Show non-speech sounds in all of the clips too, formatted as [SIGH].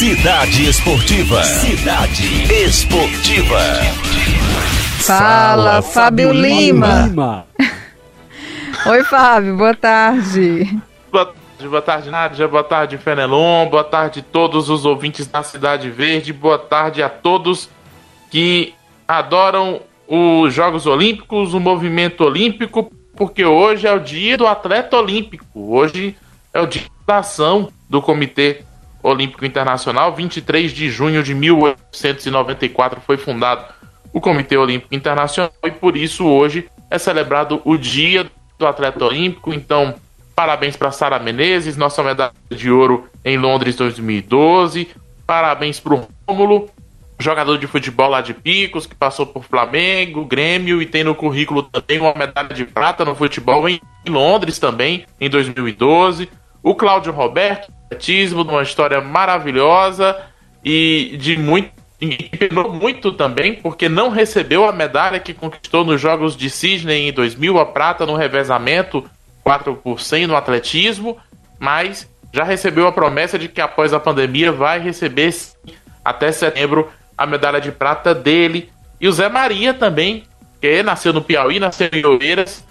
Cidade Esportiva. Cidade Esportiva. Fala, Fábio Lima. Lima. [LAUGHS] Oi, Fábio, boa tarde. Boa tarde, boa tarde, Nádia. Boa tarde, Fenelon. Boa tarde a todos os ouvintes da Cidade Verde. Boa tarde a todos que adoram os Jogos Olímpicos, o movimento olímpico, porque hoje é o dia do atleta olímpico. Hoje é o dia da ação do Comitê Olímpico Internacional. 23 de junho de 1894 foi fundado o Comitê Olímpico Internacional e por isso hoje é celebrado o Dia do Atleta Olímpico. Então, parabéns para Sara Menezes, nossa medalha de ouro em Londres 2012. Parabéns para o Rômulo, jogador de futebol lá de Picos, que passou por Flamengo, Grêmio e tem no currículo também uma medalha de prata no futebol em Londres também, em 2012. O Cláudio Roberto, atletismo, uma história maravilhosa e de muito empenou muito também, porque não recebeu a medalha que conquistou nos Jogos de Sydney em 2000, a prata no revezamento 4 por 100 no atletismo, mas já recebeu a promessa de que após a pandemia vai receber até setembro a medalha de prata dele. E o Zé Maria também, que nasceu no Piauí, nasceu em Oeiras,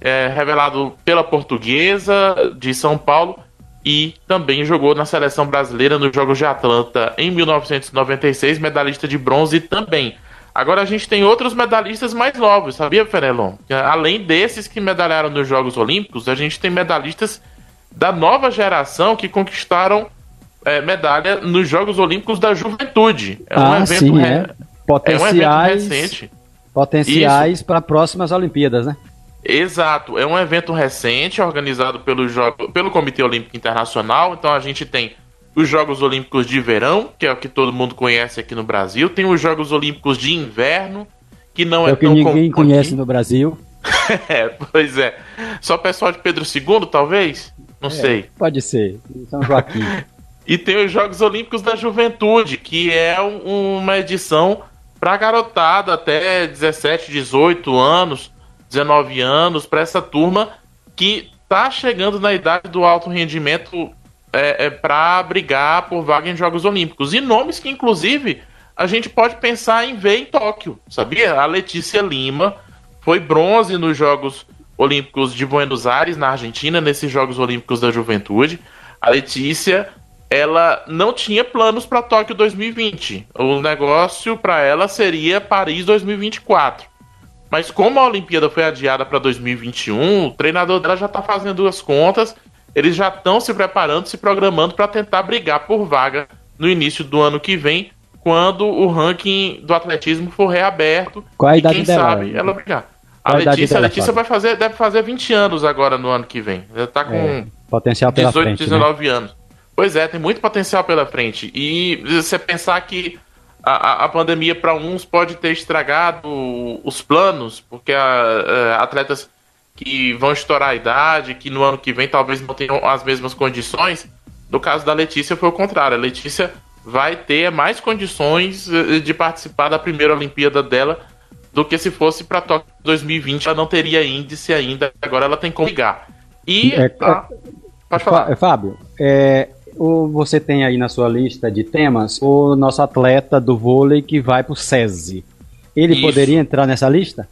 é, revelado pela Portuguesa de São Paulo e também jogou na seleção brasileira nos Jogos de Atlanta em 1996, medalhista de bronze também. Agora a gente tem outros medalhistas mais novos, sabia, Fenelon? Além desses que medalharam nos Jogos Olímpicos, a gente tem medalhistas da nova geração que conquistaram é, medalha nos Jogos Olímpicos da Juventude. É um ah, evento sim, é. Potenciais, é um evento recente. Potenciais para próximas Olimpíadas, né? Exato, é um evento recente organizado pelo, jogo, pelo Comitê Olímpico Internacional. Então a gente tem os Jogos Olímpicos de Verão, que é o que todo mundo conhece aqui no Brasil. Tem os Jogos Olímpicos de Inverno, que não é, é o que ninguém conhece no Brasil. [LAUGHS] é, pois é. Só o pessoal de Pedro II, talvez? Não é, sei. Pode ser. São Joaquim. [LAUGHS] E tem os Jogos Olímpicos da Juventude, que é um, uma edição para garotada até 17, 18 anos, 19 anos, para essa turma que tá chegando na idade do alto rendimento é, é para brigar por vaga em Jogos Olímpicos. E nomes que, inclusive, a gente pode pensar em ver em Tóquio, sabia? A Letícia Lima foi bronze nos Jogos Olímpicos de Buenos Aires, na Argentina, nesses Jogos Olímpicos da Juventude. A Letícia ela não tinha planos para Tóquio 2020. O negócio para ela seria Paris 2024. Mas como a Olimpíada foi adiada para 2021, o treinador dela já está fazendo as contas. Eles já estão se preparando, se programando para tentar brigar por vaga no início do ano que vem, quando o ranking do atletismo for reaberto. Qual a idade quem dela? sabe ela brigar. a Letícia, dela, a Letícia vai fazer, deve fazer 20 anos agora no ano que vem. Ela está com é, potencial pela 18, frente, 19 né? anos. Pois é, tem muito potencial pela frente. E você pensar que a, a pandemia para uns pode ter estragado os planos, porque a, a, atletas que vão estourar a idade, que no ano que vem talvez não tenham as mesmas condições. No caso da Letícia foi o contrário. A Letícia vai ter mais condições eh, de participar da primeira Olimpíada dela do que se fosse para Tóquio 2020. Ela não teria índice ainda, agora ela tem como ligar. E. É, a... Pode falar. Fábio, é, você tem aí na sua lista de temas o nosso atleta do vôlei que vai pro SESI. Ele Isso. poderia entrar nessa lista?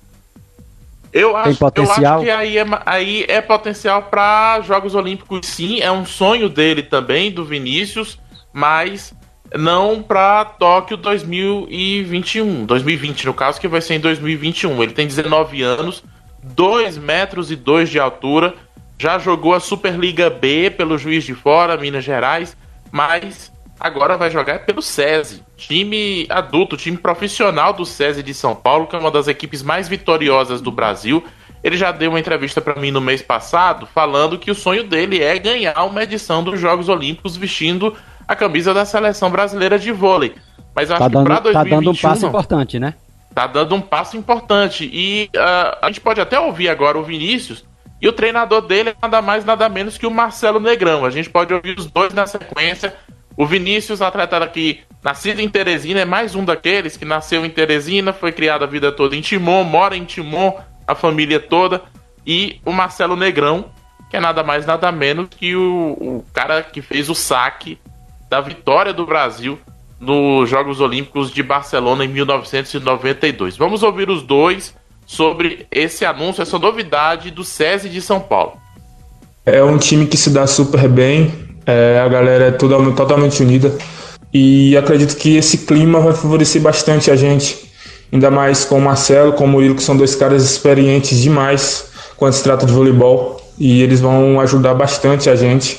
Eu acho, eu acho que aí é, aí é potencial para Jogos Olímpicos, sim. É um sonho dele também, do Vinícius, mas não para Tóquio 2021. 2020, no caso, que vai ser em 2021. Ele tem 19 anos, 2 metros e 2 de altura já jogou a Superliga B pelo Juiz de Fora, Minas Gerais, mas agora vai jogar pelo SESI, time adulto, time profissional do SESI de São Paulo, que é uma das equipes mais vitoriosas do Brasil. Ele já deu uma entrevista para mim no mês passado, falando que o sonho dele é ganhar uma edição dos Jogos Olímpicos vestindo a camisa da seleção brasileira de vôlei. Mas acho tá dando, que para 2021 tá dando um passo importante, né? Tá dando um passo importante e uh, a gente pode até ouvir agora o Vinícius e o treinador dele é nada mais, nada menos que o Marcelo Negrão. A gente pode ouvir os dois na sequência. O Vinícius, atleta que nascido em Teresina, é mais um daqueles que nasceu em Teresina, foi criado a vida toda em Timon, mora em Timon, a família toda. E o Marcelo Negrão, que é nada mais, nada menos que o, o cara que fez o saque da vitória do Brasil nos Jogos Olímpicos de Barcelona em 1992. Vamos ouvir os dois sobre esse anúncio, essa novidade do SESI de São Paulo. É um time que se dá super bem, é, a galera é toda, totalmente unida e acredito que esse clima vai favorecer bastante a gente, ainda mais com o Marcelo, com o Murilo, que são dois caras experientes demais quando se trata de voleibol e eles vão ajudar bastante a gente,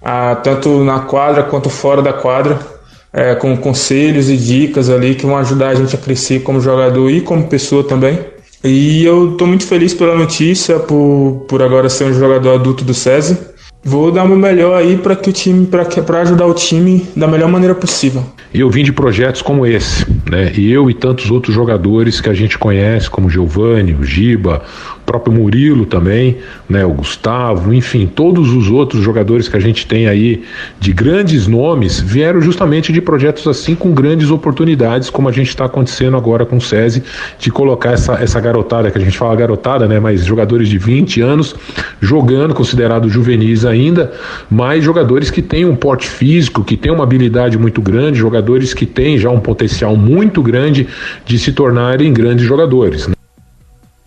a, tanto na quadra quanto fora da quadra é, com conselhos e dicas ali que vão ajudar a gente a crescer como jogador e como pessoa também. E eu estou muito feliz pela notícia, por, por agora ser um jogador adulto do SESI. Vou dar o meu melhor aí para que o time, para ajudar o time da melhor maneira possível. E eu vim de projetos como esse, né? E eu e tantos outros jogadores que a gente conhece, como Giovanni, o Giba, próprio Murilo também, né, o Gustavo, enfim, todos os outros jogadores que a gente tem aí de grandes nomes vieram justamente de projetos assim com grandes oportunidades, como a gente está acontecendo agora com o SESI, de colocar essa, essa garotada, que a gente fala garotada, né, mas jogadores de 20 anos jogando, considerados juvenis ainda, mas jogadores que têm um porte físico, que têm uma habilidade muito grande, jogadores que têm já um potencial muito grande de se tornarem grandes jogadores. Né?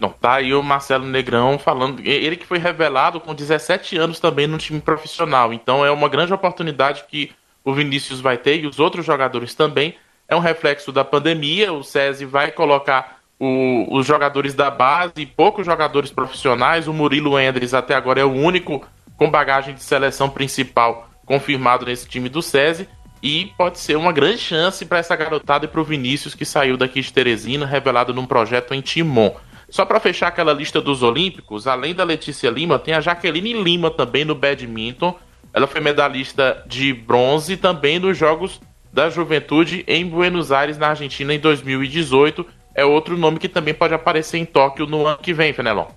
Não, tá aí o Marcelo Negrão falando. Ele que foi revelado com 17 anos também no time profissional. Então é uma grande oportunidade que o Vinícius vai ter e os outros jogadores também. É um reflexo da pandemia. O SESI vai colocar o, os jogadores da base e poucos jogadores profissionais. O Murilo Endres até agora é o único com bagagem de seleção principal confirmado nesse time do SESI. E pode ser uma grande chance para essa garotada e para o Vinícius que saiu daqui de Teresina, revelado num projeto em Timon. Só para fechar aquela lista dos Olímpicos, além da Letícia Lima, tem a Jaqueline Lima também no badminton. Ela foi medalhista de bronze também nos Jogos da Juventude em Buenos Aires, na Argentina, em 2018. É outro nome que também pode aparecer em Tóquio no ano que vem, Fenelon.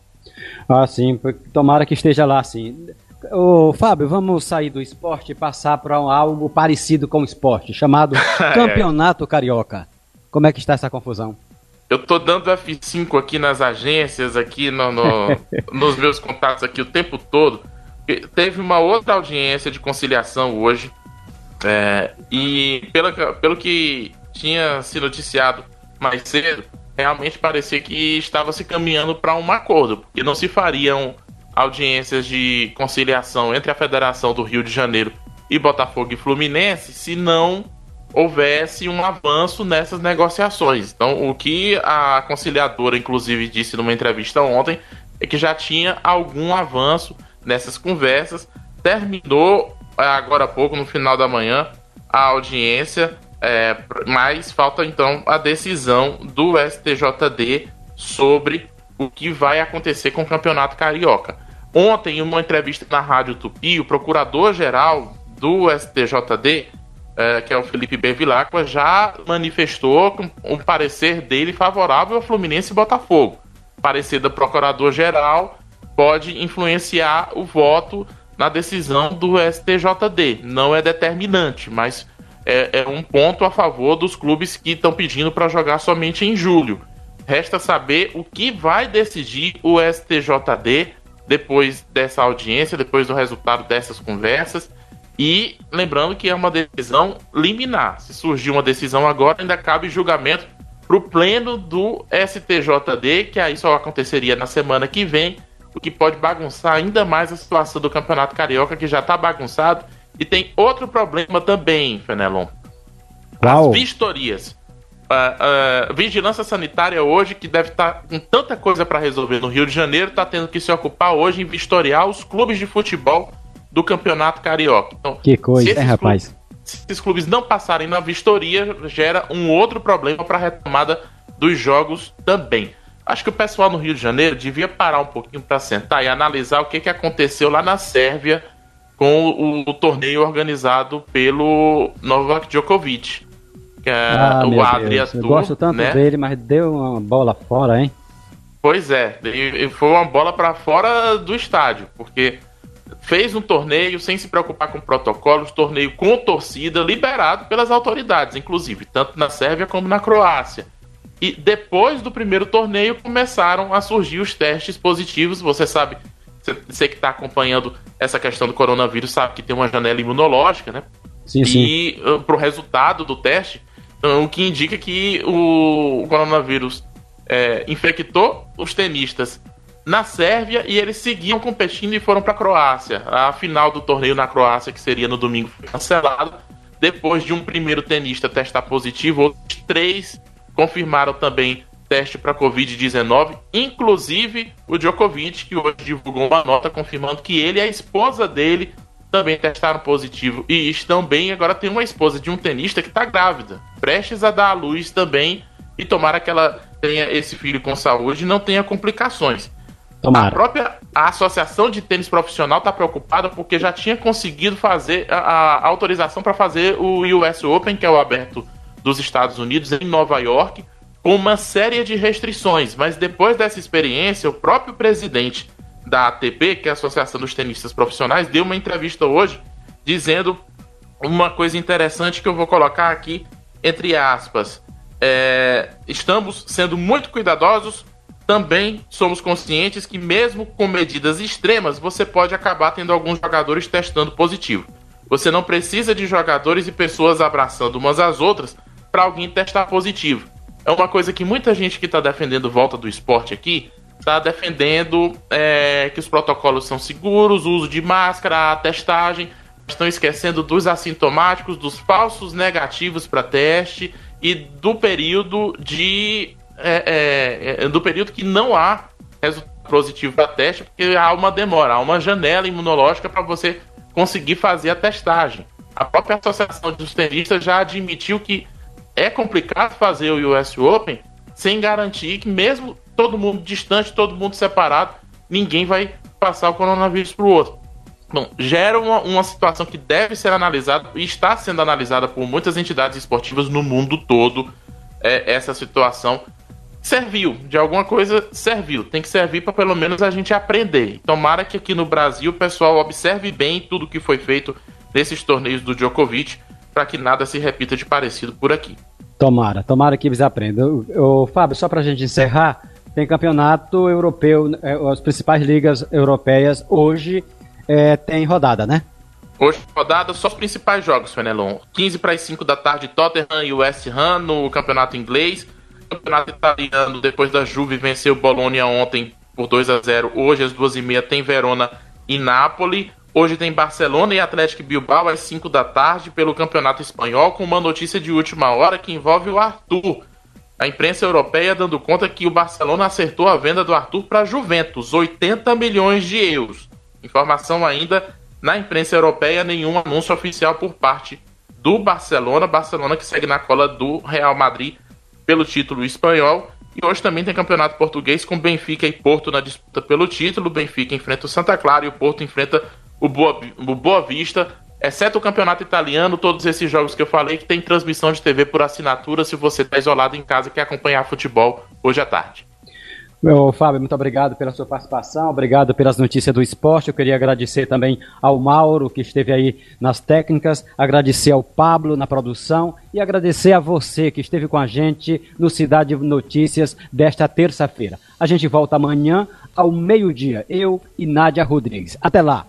Ah, sim. Tomara que esteja lá, sim. Ô, Fábio, vamos sair do esporte e passar para algo parecido com o esporte, chamado [LAUGHS] Campeonato Carioca. Como é que está essa confusão? Eu tô dando F5 aqui nas agências, aqui no, no [LAUGHS] nos meus contatos aqui o tempo todo. Teve uma outra audiência de conciliação hoje. É, e pelo, pelo que tinha se noticiado mais cedo, realmente parecia que estava se caminhando para um acordo, porque não se fariam audiências de conciliação entre a Federação do Rio de Janeiro e Botafogo e Fluminense se não houvesse um avanço nessas negociações. Então, o que a conciliadora, inclusive, disse numa entrevista ontem é que já tinha algum avanço nessas conversas. Terminou é, agora há pouco, no final da manhã, a audiência, é, mas falta então a decisão do STJD sobre o que vai acontecer com o Campeonato Carioca. Ontem, em uma entrevista na Rádio Tupi, o procurador-geral do STJD é, que é o Felipe Bevilacqua, já manifestou um parecer dele favorável ao Fluminense e Botafogo. O parecer do procurador-geral pode influenciar o voto na decisão do STJD. Não é determinante, mas é, é um ponto a favor dos clubes que estão pedindo para jogar somente em julho. Resta saber o que vai decidir o STJD depois dessa audiência, depois do resultado dessas conversas e lembrando que é uma decisão liminar. Se surgir uma decisão agora, ainda cabe julgamento para o pleno do STJD, que aí só aconteceria na semana que vem, o que pode bagunçar ainda mais a situação do Campeonato Carioca, que já está bagunçado. E tem outro problema também, Fenelon. As vistorias. Uh, uh, vigilância sanitária hoje, que deve estar tá com tanta coisa para resolver no Rio de Janeiro, está tendo que se ocupar hoje em vistoriar os clubes de futebol do Campeonato Carioca. Então, que coisa, é, rapaz? Se esses clubes não passarem na vistoria, gera um outro problema para a retomada dos jogos também. Acho que o pessoal no Rio de Janeiro devia parar um pouquinho para sentar e analisar o que, que aconteceu lá na Sérvia com o, o torneio organizado pelo Novak Djokovic. Que é ah, o Adria Tour. Eu gosto tanto né? dele, mas deu uma bola fora, hein? Pois é, e foi uma bola para fora do estádio, porque fez um torneio sem se preocupar com protocolos, torneio com torcida, liberado pelas autoridades, inclusive, tanto na Sérvia como na Croácia. E depois do primeiro torneio começaram a surgir os testes positivos. Você sabe, você que está acompanhando essa questão do coronavírus sabe que tem uma janela imunológica, né? sim, e uh, para o resultado do teste, uh, o que indica que o coronavírus é, infectou os tenistas na Sérvia e eles seguiam competindo e foram para a Croácia. A final do torneio na Croácia, que seria no domingo, foi cancelada. Depois de um primeiro tenista testar positivo, outros três confirmaram também teste para Covid-19, inclusive o Djokovic, que hoje divulgou uma nota confirmando que ele e a esposa dele também testaram positivo e estão bem. Agora tem uma esposa de um tenista que está grávida, prestes a dar à luz também, e tomara que ela tenha esse filho com saúde e não tenha complicações. Tomara. A própria Associação de Tênis Profissional está preocupada porque já tinha conseguido fazer a, a autorização para fazer o US Open, que é o aberto dos Estados Unidos, em Nova York, com uma série de restrições. Mas depois dessa experiência, o próprio presidente da ATP, que é a Associação dos Tenistas Profissionais, deu uma entrevista hoje dizendo uma coisa interessante que eu vou colocar aqui entre aspas. É, estamos sendo muito cuidadosos. Também somos conscientes que, mesmo com medidas extremas, você pode acabar tendo alguns jogadores testando positivo. Você não precisa de jogadores e pessoas abraçando umas às outras para alguém testar positivo. É uma coisa que muita gente que está defendendo volta do esporte aqui está defendendo é, que os protocolos são seguros, o uso de máscara, a testagem. Estão esquecendo dos assintomáticos, dos falsos negativos para teste e do período de. É, é, é do período que não há resultado positivo para teste, porque há uma demora, há uma janela imunológica para você conseguir fazer a testagem. A própria Associação dos Tenistas já admitiu que é complicado fazer o US Open sem garantir que mesmo todo mundo distante, todo mundo separado, ninguém vai passar o coronavírus para o outro. Bom, gera uma, uma, situação que deve ser analisada e está sendo analisada por muitas entidades esportivas no mundo todo. É, essa situação serviu, de alguma coisa serviu. Tem que servir para pelo menos a gente aprender. Tomara que aqui no Brasil o pessoal observe bem tudo que foi feito nesses torneios do Djokovic para que nada se repita de parecido por aqui. Tomara, tomara que eles aprendam. O, Fábio, só para a gente encerrar, tem campeonato europeu, é, as principais ligas europeias hoje é, tem rodada, né? Hoje rodada só os principais jogos, Fenelon. 15 para as 5 da tarde, Tottenham e West Ham no campeonato inglês. Campeonato italiano, depois da Juve venceu o Bologna ontem por 2 a 0 Hoje às 2h30 tem Verona e Nápoles. Hoje tem Barcelona e Atlético Bilbao às 5 da tarde pelo Campeonato Espanhol, com uma notícia de última hora que envolve o Arthur. A imprensa europeia dando conta que o Barcelona acertou a venda do Arthur para a Juventus, 80 milhões de euros. Informação ainda na imprensa europeia, nenhum anúncio oficial por parte do Barcelona. Barcelona que segue na cola do Real Madrid pelo título espanhol. E hoje também tem campeonato português com Benfica e Porto na disputa pelo título. Benfica enfrenta o Santa Clara e o Porto enfrenta o Boa, o Boa Vista, exceto o campeonato italiano, todos esses jogos que eu falei que tem transmissão de TV por assinatura se você está isolado em casa e quer acompanhar futebol hoje à tarde. Meu Fábio, muito obrigado pela sua participação, obrigado pelas notícias do esporte. Eu queria agradecer também ao Mauro, que esteve aí nas técnicas, agradecer ao Pablo na produção e agradecer a você que esteve com a gente no Cidade Notícias desta terça-feira. A gente volta amanhã ao meio-dia, eu e Nádia Rodrigues. Até lá!